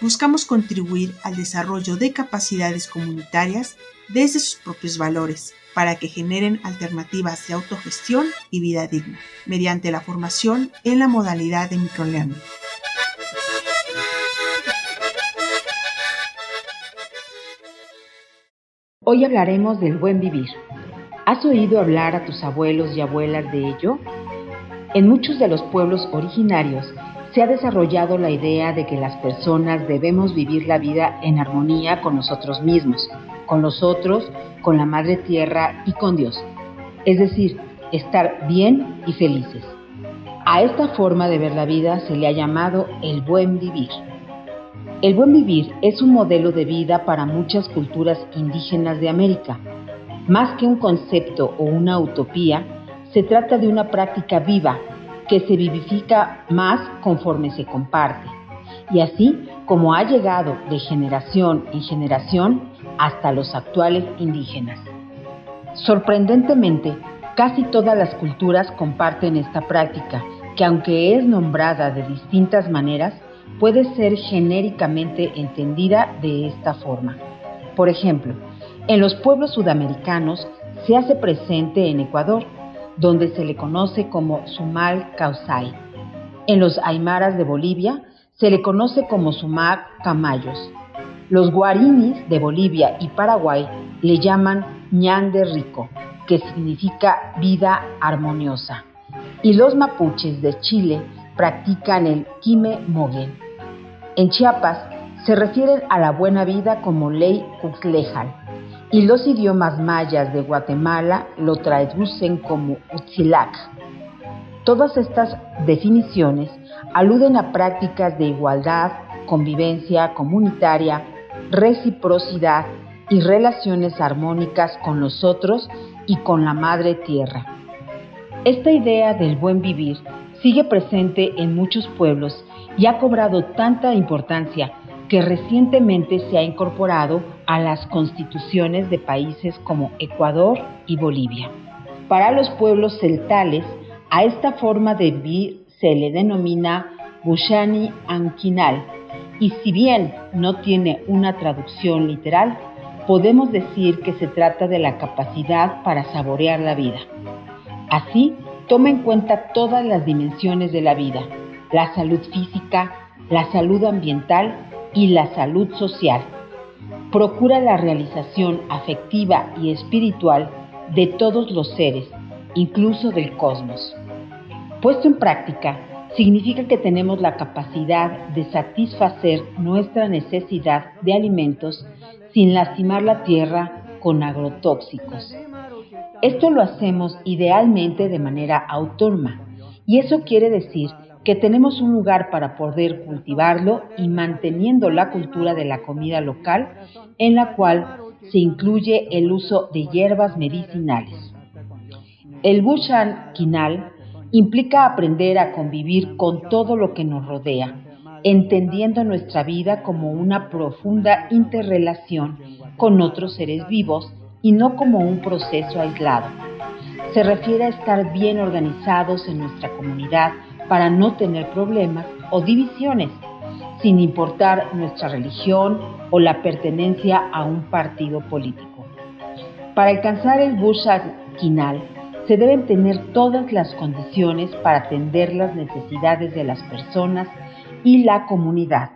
buscamos contribuir al desarrollo de capacidades comunitarias desde sus propios valores para que generen alternativas de autogestión y vida digna, mediante la formación en la modalidad de microlearning. Hoy hablaremos del buen vivir. ¿Has oído hablar a tus abuelos y abuelas de ello? En muchos de los pueblos originarios se ha desarrollado la idea de que las personas debemos vivir la vida en armonía con nosotros mismos, con los otros, con la Madre Tierra y con Dios. Es decir, estar bien y felices. A esta forma de ver la vida se le ha llamado el buen vivir. El buen vivir es un modelo de vida para muchas culturas indígenas de América. Más que un concepto o una utopía, se trata de una práctica viva que se vivifica más conforme se comparte. Y así como ha llegado de generación en generación hasta los actuales indígenas. Sorprendentemente, casi todas las culturas comparten esta práctica, que aunque es nombrada de distintas maneras, puede ser genéricamente entendida de esta forma. Por ejemplo, en los pueblos sudamericanos se hace presente en Ecuador, donde se le conoce como Sumal Causay. En los Aymaras de Bolivia se le conoce como Sumac Camayos. Los guarinis de Bolivia y Paraguay le llaman ñan de rico, que significa vida armoniosa. Y los mapuches de Chile practican el quime moguen. En Chiapas se refieren a la buena vida como ley uxlejal y los idiomas mayas de Guatemala lo traducen como Utzilac. Todas estas definiciones aluden a prácticas de igualdad, convivencia comunitaria, reciprocidad y relaciones armónicas con los otros y con la madre tierra. Esta idea del buen vivir sigue presente en muchos pueblos y ha cobrado tanta importancia que recientemente se ha incorporado a las constituciones de países como Ecuador y Bolivia. Para los pueblos celtales, a esta forma de vivir se le denomina Bushani Anquinal, y si bien no tiene una traducción literal, podemos decir que se trata de la capacidad para saborear la vida. Así, toma en cuenta todas las dimensiones de la vida, la salud física, la salud ambiental y la salud social. Procura la realización afectiva y espiritual de todos los seres, incluso del cosmos. Puesto en práctica, significa que tenemos la capacidad de satisfacer nuestra necesidad de alimentos sin lastimar la tierra con agrotóxicos. Esto lo hacemos idealmente de manera autónoma y eso quiere decir que tenemos un lugar para poder cultivarlo y manteniendo la cultura de la comida local en la cual se incluye el uso de hierbas medicinales. El Bushan Kinal implica aprender a convivir con todo lo que nos rodea, entendiendo nuestra vida como una profunda interrelación con otros seres vivos y no como un proceso aislado. Se refiere a estar bien organizados en nuestra comunidad para no tener problemas o divisiones, sin importar nuestra religión o la pertenencia a un partido político. Para alcanzar el Bushak Kinal, se deben tener todas las condiciones para atender las necesidades de las personas y la comunidad,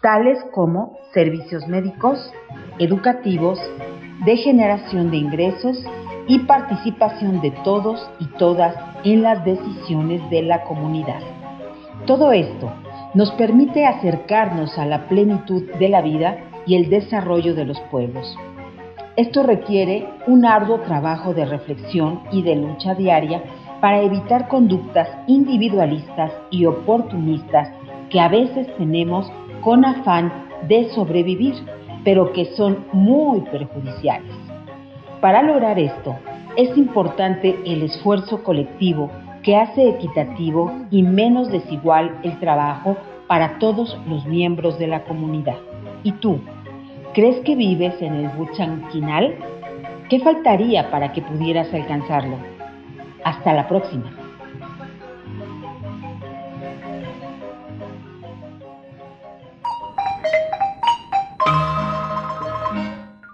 tales como servicios médicos, educativos, de generación de ingresos y participación de todos y todas en las decisiones de la comunidad. Todo esto nos permite acercarnos a la plenitud de la vida y el desarrollo de los pueblos. Esto requiere un arduo trabajo de reflexión y de lucha diaria para evitar conductas individualistas y oportunistas que a veces tenemos con afán de sobrevivir, pero que son muy perjudiciales. Para lograr esto, es importante el esfuerzo colectivo que hace equitativo y menos desigual el trabajo para todos los miembros de la comunidad. ¿Y tú? ¿Crees que vives en el Buchanquinal? ¿Qué faltaría para que pudieras alcanzarlo? Hasta la próxima.